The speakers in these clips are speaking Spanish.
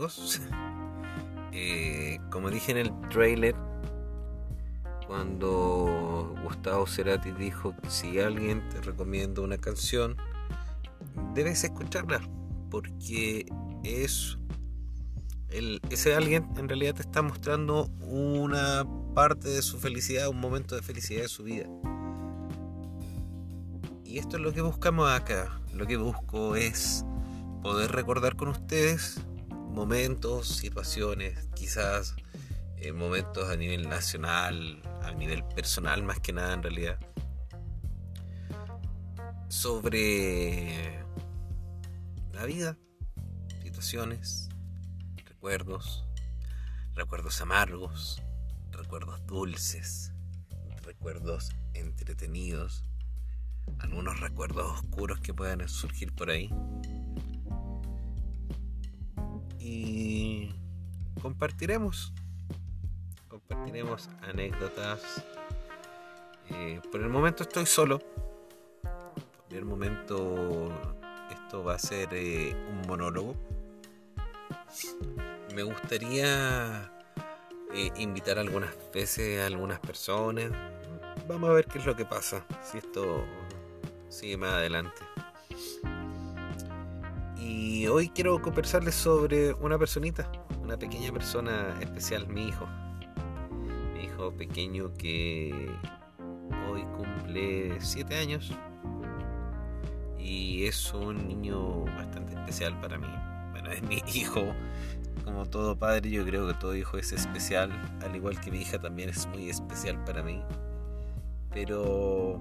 Eh, como dije en el trailer, cuando Gustavo Cerati dijo que si alguien te recomienda una canción, debes escucharla, porque es el, ese alguien en realidad te está mostrando una parte de su felicidad, un momento de felicidad de su vida. Y esto es lo que buscamos acá. Lo que busco es poder recordar con ustedes momentos, situaciones, quizás eh, momentos a nivel nacional, a nivel personal más que nada en realidad, sobre la vida, situaciones, recuerdos, recuerdos amargos, recuerdos dulces, recuerdos entretenidos, algunos recuerdos oscuros que puedan surgir por ahí. Y compartiremos, compartiremos anécdotas. Eh, por el momento estoy solo. Por el momento esto va a ser eh, un monólogo. Me gustaría eh, invitar algunas veces a algunas personas. Vamos a ver qué es lo que pasa. Si esto sigue más adelante. Y hoy quiero conversarles sobre una personita, una pequeña persona especial, mi hijo. Mi hijo pequeño que hoy cumple 7 años. Y es un niño bastante especial para mí. Bueno, es mi hijo. Como todo padre, yo creo que todo hijo es especial. Al igual que mi hija también es muy especial para mí. Pero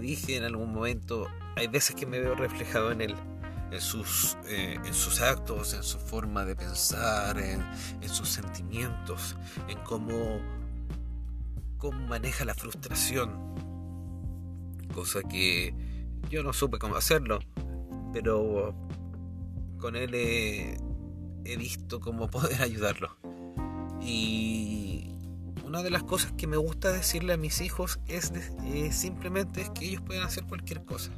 dije en algún momento, hay veces que me veo reflejado en él, en sus, eh, en sus actos, en su forma de pensar, en, sus sentimientos, en cómo, cómo maneja la frustración. Cosa que yo no supe cómo hacerlo, pero con él he, he visto cómo poder ayudarlo. Y una de las cosas que me gusta decirle a mis hijos es, eh, simplemente que ellos pueden hacer cualquier cosa,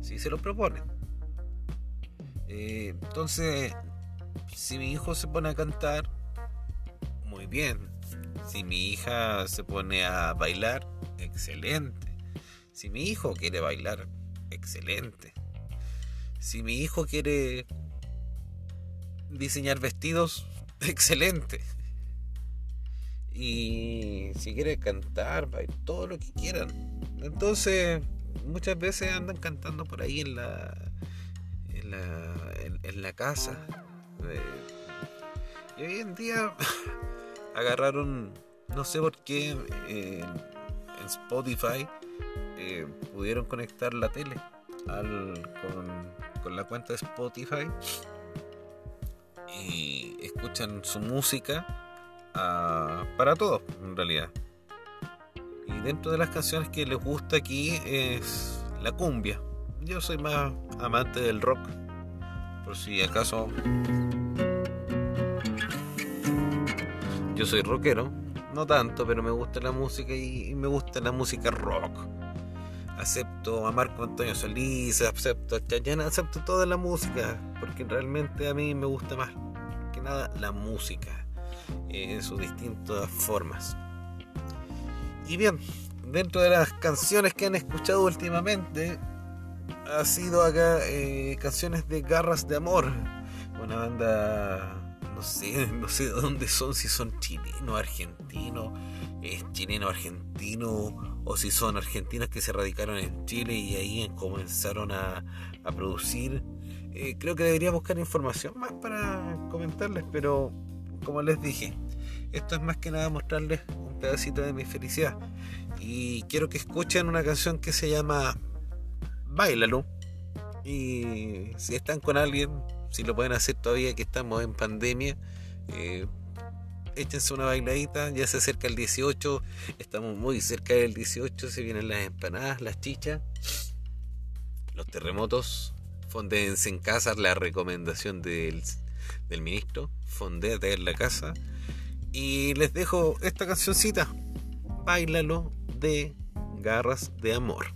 si se lo proponen. Eh, entonces, si mi hijo se pone a cantar, muy bien. Si mi hija se pone a bailar, excelente. Si mi hijo quiere bailar, excelente. Si mi hijo quiere diseñar vestidos, excelente. Y si quiere cantar, todo lo que quieran. Entonces, muchas veces andan cantando por ahí en la en la, en, la casa. Eh, y hoy en día agarraron, no sé por qué, en Spotify eh, pudieron conectar la tele con, con la cuenta de Spotify y escuchan su música para todos, en realidad. Y dentro de las canciones que les gusta aquí es la cumbia. Yo soy más amante del rock, por si acaso. Yo soy rockero, no tanto, pero me gusta la música y me gusta la música rock. Acepto a Marco Antonio Solís, acepto a Chayana, acepto toda la música, porque realmente a mí me gusta más que nada la música en sus distintas formas. Y bien, dentro de las canciones que han escuchado últimamente, ha sido acá eh, canciones de Garras de Amor, una banda, no sé, no sé de dónde son, si son chilenos, argentinos, es chileno, argentino, o si son argentinos que se radicaron en Chile y ahí comenzaron a, a producir. Eh, creo que debería buscar información más para comentarles, pero como les dije, esto es más que nada mostrarles un pedacito de mi felicidad. Y quiero que escuchen una canción que se llama Bailalo. Y si están con alguien, si lo pueden hacer todavía que estamos en pandemia, eh, échense una bailadita. Ya se acerca el 18, estamos muy cerca del 18, se vienen las empanadas, las chichas, los terremotos. Fondéense en casa, la recomendación del del ministro. Fondé a traer la casa. Y les dejo esta cancioncita. Bailalo de garras de amor.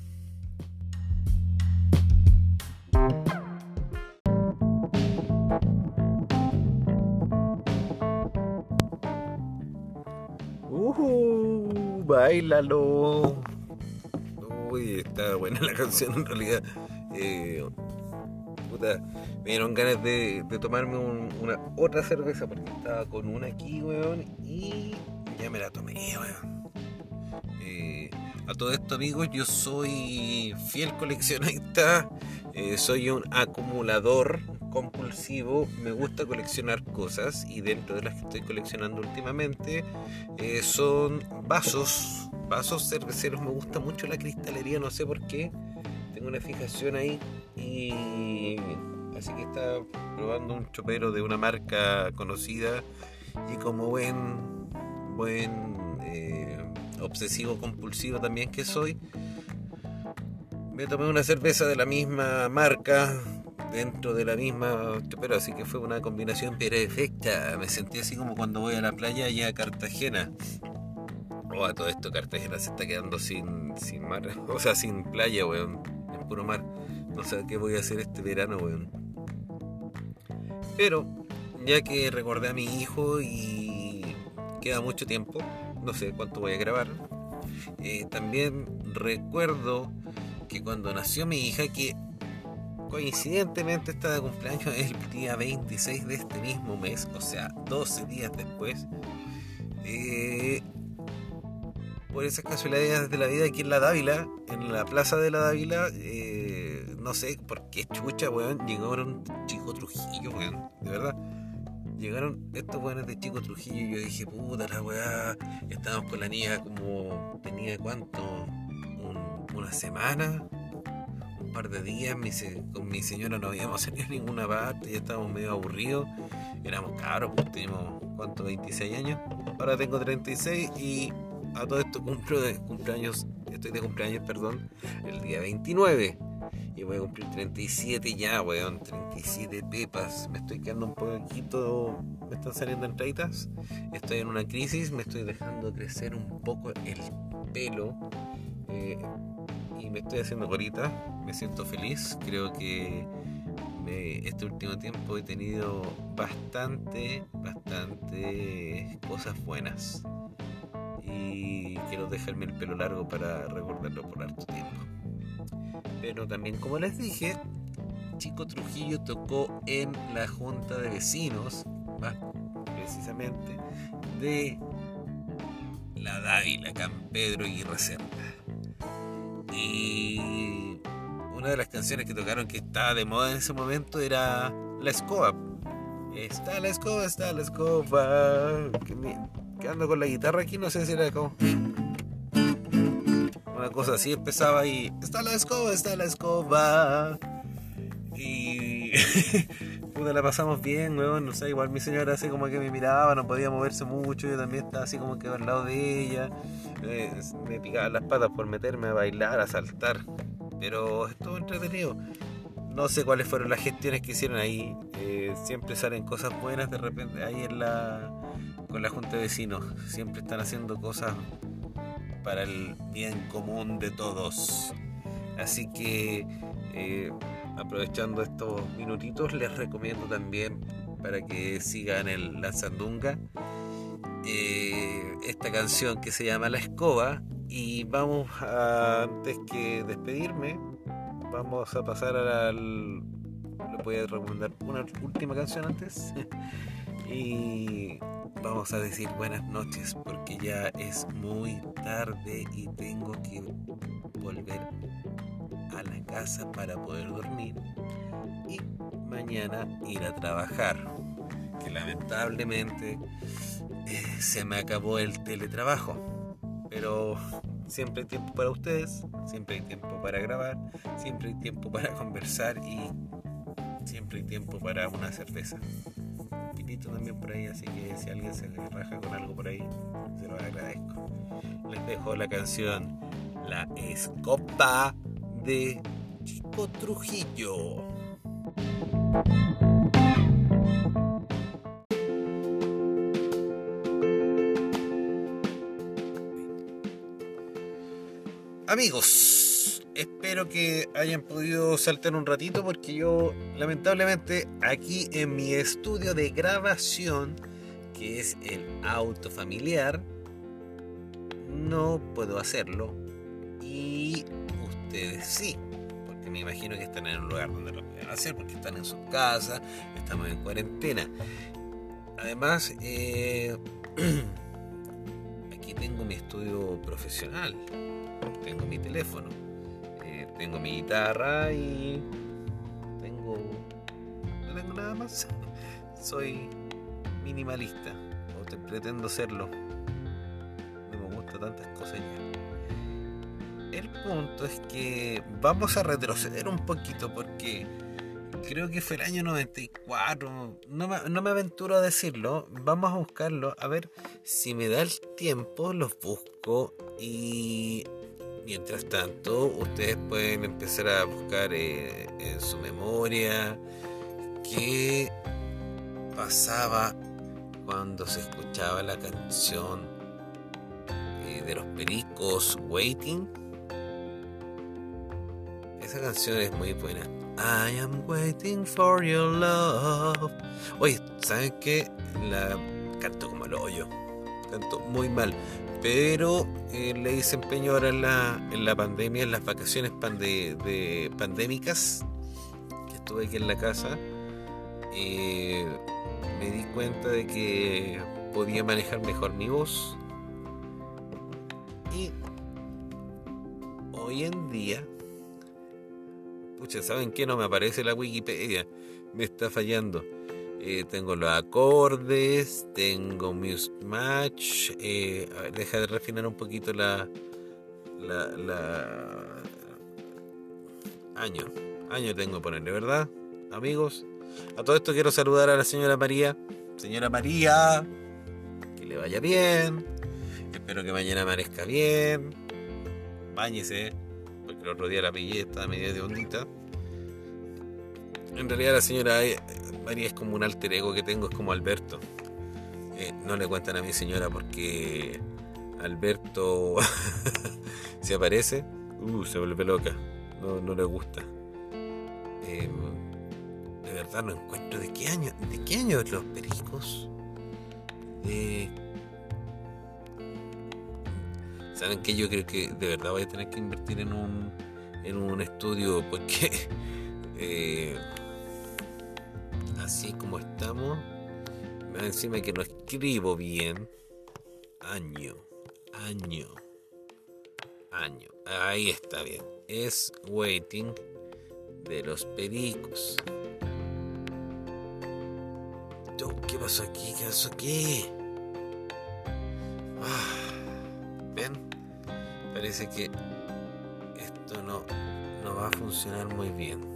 Uh, Bailalo. Uy, está buena la canción en realidad. Eh, puta, me dieron ganas de, tomarme una otra cerveza porque estaba con una aquí, weón, y ya me la tomé, weón. Eh, a todo esto, amigos, yo soy fiel coleccionista, eh, soy un acumulador compulsivo, me gusta coleccionar cosas y dentro de las que estoy coleccionando últimamente eh, son vasos, vasos cerveceros, me gusta mucho la cristalería, no sé por qué, tengo una fijación ahí y así que está probando un chopero de una marca conocida y como buen, buen eh, obsesivo compulsivo también que soy, me tomé una cerveza de la misma marca dentro de la misma, pero así que fue una combinación perfecta. Me sentí así como cuando voy a la playa y a Cartagena. O oh, a todo esto, Cartagena se está quedando sin, sin mar, o sea, sin playa, weón, puro mar. No sé qué voy a hacer este verano, weón. Pero, ya que recordé a mi hijo y queda mucho tiempo, no sé cuánto voy a grabar, eh, también recuerdo que cuando nació mi hija, que Coincidentemente está de cumpleaños el día 26 de este mismo mes, o sea, 12 días después. Eh, por esas casualidades de la vida aquí en la Dávila, en la plaza de la Dávila, eh, no sé por qué chucha, weón, llegaron Chico Trujillo, weón, de verdad. Llegaron estos weones de Chico Trujillo y yo dije, puta la weá, estábamos con la niña como tenía cuánto, una semana, par de días, con mi señora no habíamos salido a ninguna parte, ya estábamos medio aburridos, éramos caros, pues teníamos, ¿cuánto? 26 años, ahora tengo 36 y a todo esto cumplo de cumpleaños, estoy de cumpleaños, perdón, el día 29. Y voy a cumplir 37 ya, weón. 37 pepas. Me estoy quedando un poquito. Me están saliendo entraditas. Estoy en una crisis. Me estoy dejando crecer un poco el pelo. Eh, y me estoy haciendo gorita, me siento feliz, creo que este último tiempo he tenido bastante, bastante cosas buenas y quiero dejarme el pelo largo para recordarlo por harto tiempo. Pero también como les dije, Chico Trujillo tocó en la junta de vecinos, precisamente, de la Dávila, Pedro y Reserva. Y una de las canciones que tocaron que estaba de moda en ese momento era La Escoba. Está la escoba, está la escoba. Que, ando con la guitarra aquí, no sé si era como. Una cosa así empezaba y. Está la escoba, está la escoba. Y. Puta, la pasamos bien, weón. No sé, igual mi señora así como que me miraba, no podía moverse mucho. Yo también estaba así como que al lado de ella me, picaba las patas por meterme a bailar, a saltar. Pero estuvo entretenido. No sé cuáles fueron las gestiones que hicieron ahí. Eh, siempre salen cosas buenas de repente ahí en la con la junta de vecinos. Siempre están haciendo cosas para el bien común de todos. Así que eh, aprovechando estos minutitos les recomiendo también para que sigan el, la sandunga eh, esta canción que se llama La Escoba y vamos a, antes que despedirme vamos a pasar al le voy a recomendar una última canción antes y vamos a decir buenas noches porque ya es muy tarde y tengo que volver a la casa para poder dormir y mañana ir a trabajar que lamentablemente eh, se me acabó el teletrabajo. Pero siempre hay tiempo para ustedes, siempre hay tiempo para grabar, siempre hay tiempo para conversar y siempre hay tiempo para una cerveza. También por ahí, así que si alguien se raja con algo por ahí, se lo agradezco. Les dejo la canción La Escopa de Chico Trujillo. Amigos, espero que hayan podido saltar un ratito porque yo lamentablemente aquí en mi estudio de grabación, que es el auto familiar, no puedo hacerlo y ustedes sí, porque me imagino que están en un lugar donde lo pueden hacer, porque están en su casa, estamos en cuarentena. Además, eh, aquí tengo mi estudio profesional, tengo mi teléfono, tengo mi guitarra y tengo... No tengo nada más. Soy minimalista, o te pretendo serlo. No me gusta tantas cosas. El punto es que vamos a retroceder un poquito porque creo que fue el año 94, no me, no me aventuro a decirlo, vamos a buscarlo, a ver si me da el tiempo, los busco y mientras tanto ustedes pueden empezar a buscar eh, en su memoria qué pasaba cuando se escuchaba la canción eh, de los pericos Waiting. Esa canción es muy buena. I am waiting for your love. Oye, ¿saben qué? La canto como el hoyo. Canto muy mal. Pero eh, le hice empeño ahora en la, en la pandemia, en las vacaciones de, pandémicas, que estuve aquí en la casa. Eh, me di cuenta de que podía manejar mejor mi voz. Y hoy en día, pucha, ¿saben qué? No me aparece la Wikipedia, me está fallando. Eh, tengo los acordes, tengo Music Match. Eh, deja de refinar un poquito la, la, la. Año. Año tengo que ponerle, ¿verdad? Amigos. A todo esto quiero saludar a la señora María. Señora María, que le vaya bien. Espero que mañana amanezca bien. Báñese, porque el otro día la pillé, estaba medio de ondita. En realidad la señora eh, María es como un alter ego que tengo, es como Alberto. Eh, no le cuentan a mi señora porque Alberto se aparece, uh, se vuelve loca, no, le gusta. Eh, de verdad no encuentro de qué año, de qué año los pericos. Saben que yo creo que de verdad voy a tener que invertir en un en un estudio porque eh, así como estamos, encima que no escribo bien, año, año, año, ahí está bien, es waiting de los pericos. ¿Qué pasó aquí? ¿Qué pasó aquí? Ah, ¿Ven? Parece que esto no, no va a funcionar muy bien.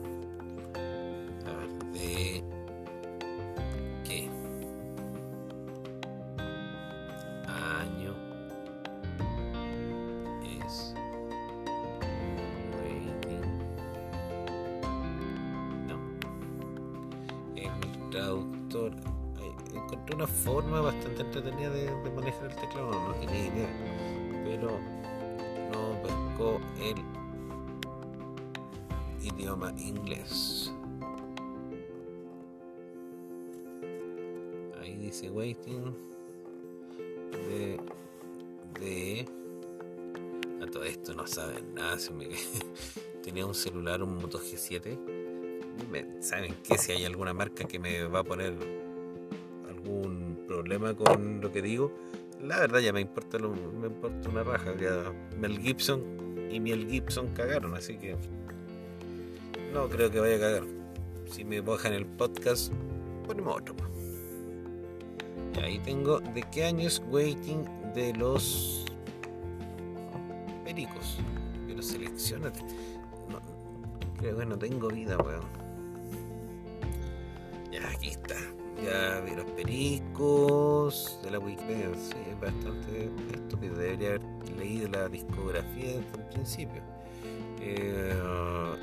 Idioma inglés. Ahí dice waiting de, de a todo esto no saben nada. tenía un celular, un Moto G7. ¿Saben qué? Si hay alguna marca que me va a poner algún problema con lo que digo, la verdad ya me importa, me importa una raja. Ya Mel Gibson y Mel Gibson cagaron, así que no creo que vaya a cagar. Si me bajan el podcast, ponemos otro. Y ahí tengo de qué año es Waiting de los pericos. Pero seleccionate. No, creo que no tengo vida, weón. Ya, aquí está. Ya vi los pericos de la Wikipedia. Sí, es bastante estúpido. Debería haber leído la discografía desde el principio. Eh,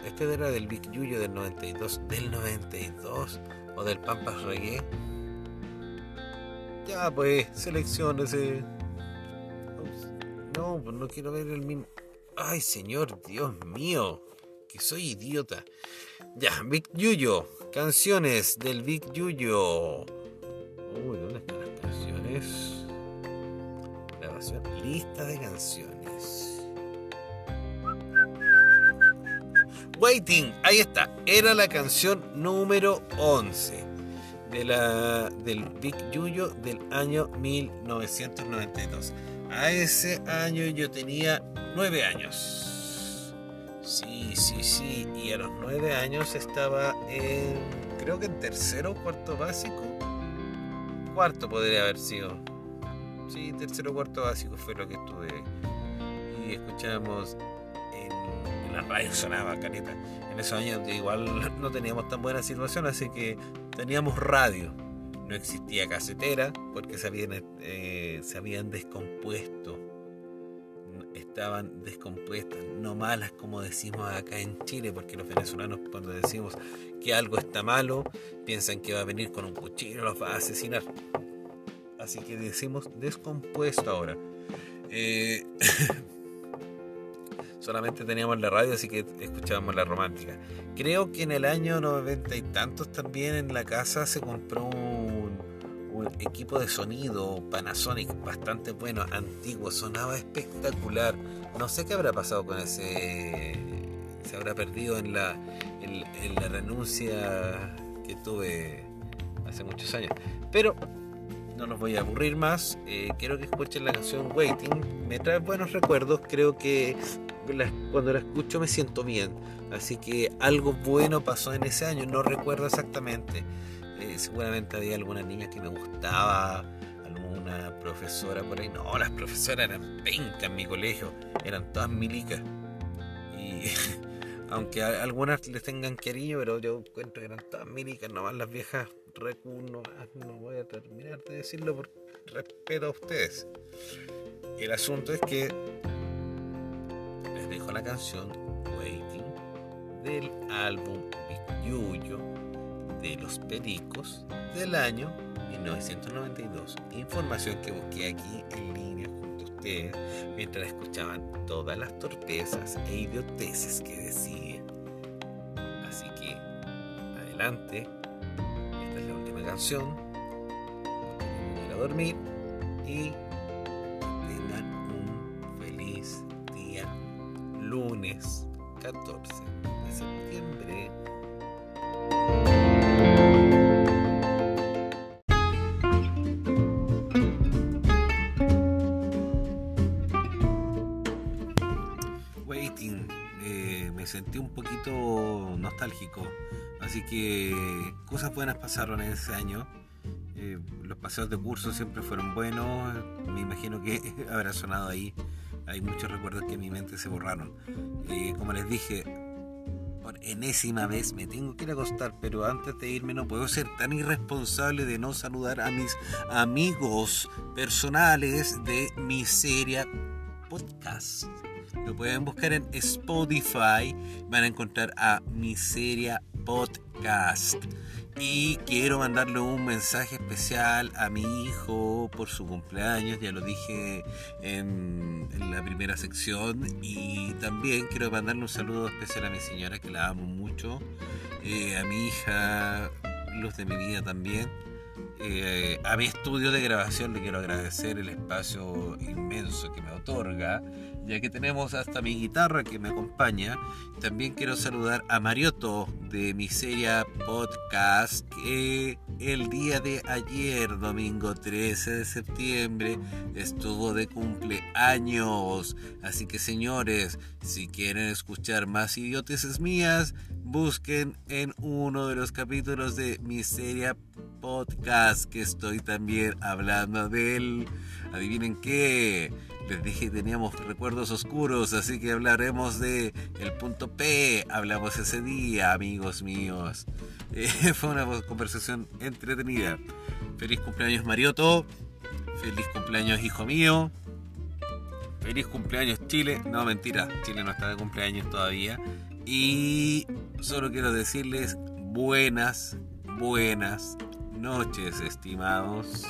este era del Big Yuyo del 92. ¿Del 92? ¿O del Pampas Reggae? Ya, pues, seleccionese. No, pues no quiero ver el mismo. Ay, señor, Dios mío. Que soy idiota. Ya, Big Yuyo. Canciones del Big Yuyo. Uy, ¿dónde están las canciones? Lista de canciones. Waiting, ahí está. Era la canción número 11 de la, del Big Yuyo del año 1992. A ese año yo tenía 9 años. Sí, sí, sí. Y a los 9 años estaba en, creo que en tercero o cuarto básico. Cuarto podría haber sido. Sí, tercero cuarto básico fue lo que estuve. Y escuchábamos la radio sonaba careta. En esos años igual no teníamos tan buena situación, así que teníamos radio. No existía casetera porque se habían, eh, se habían descompuesto. Estaban descompuestas, no malas como decimos acá en Chile, porque los venezolanos cuando decimos que algo está malo, piensan que va a venir con un cuchillo y los va a asesinar. Así que decimos descompuesto ahora. Eh, solamente teníamos la radio, así que escuchábamos la romántica. Creo que en el año noventa y tantos también en la casa se compró un, equipo de sonido Panasonic bastante bueno, antiguo, sonaba espectacular. No sé qué habrá pasado con ese. Se habrá perdido en la, en, la renuncia que tuve hace muchos años. Pero no los voy a aburrir más. Eh, quiero que escuchen la canción Waiting. Me trae buenos recuerdos. Creo que cuando la escucho me siento bien. Así que algo bueno pasó en ese año, no recuerdo exactamente. Eh, seguramente había alguna niña que me gustaba, alguna profesora por ahí. No, las profesoras eran pencas en mi colegio, eran todas milicas. Y aunque algunas les tengan cariño, pero yo encuentro que eran todas milicas, nomás las viejas recu, no, no voy a terminar de decirlo por respeto a ustedes. El asunto es que dejo la canción Waiting del álbum Yuyo de los Pericos del año 1992. Información que busqué aquí en línea junto a ustedes mientras escuchaban todas las torpezas e idioteces que decía. Así que, adelante. Canción. Voy a dormir y lunes 14 cosas buenas pasaron en ese año. Eh, los paseos de curso siempre fueron buenos, me imagino que habrá sonado ahí hay muchos recuerdos que en mi mente se borraron. Eh, como les dije, por enésima vez me tengo que ir a acostar, pero antes de irme no puedo ser tan irresponsable de no saludar a mis amigos personales de Miseria Podcast. Lo pueden buscar en Spotify, van a encontrar a Miseria Podcast. Y quiero mandarle un mensaje especial a mi hijo por su cumpleaños, ya lo dije en, la primera sección. Y también quiero mandarle un saludo especial a mi señora, que la amo mucho, eh, a mi hija, luz de mi vida también. Eh, a mi estudio de grabación le quiero agradecer el espacio inmenso que me otorga ya que tenemos hasta mi guitarra que me acompaña. También quiero saludar a Marioto de Miseria Podcast, que el día de ayer, domingo 13 de septiembre, estuvo de cumpleaños. Así que señores, si quieren escuchar más idioteces mías, busquen en uno de los capítulos de Miseria Podcast, que estoy también hablando de él. Adivinen qué les dije que teníamos recuerdos oscuros, así que hablaremos de el punto P. Hablamos ese día, amigos míos. Eh, fue una conversación entretenida. Feliz cumpleaños Marioto. Feliz cumpleaños hijo mío. Feliz cumpleaños Chile. No, mentira. Chile no está de cumpleaños todavía. Y solo quiero decirles buenas, buenas noches, estimados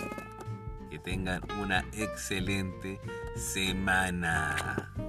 tengan una excelente semana.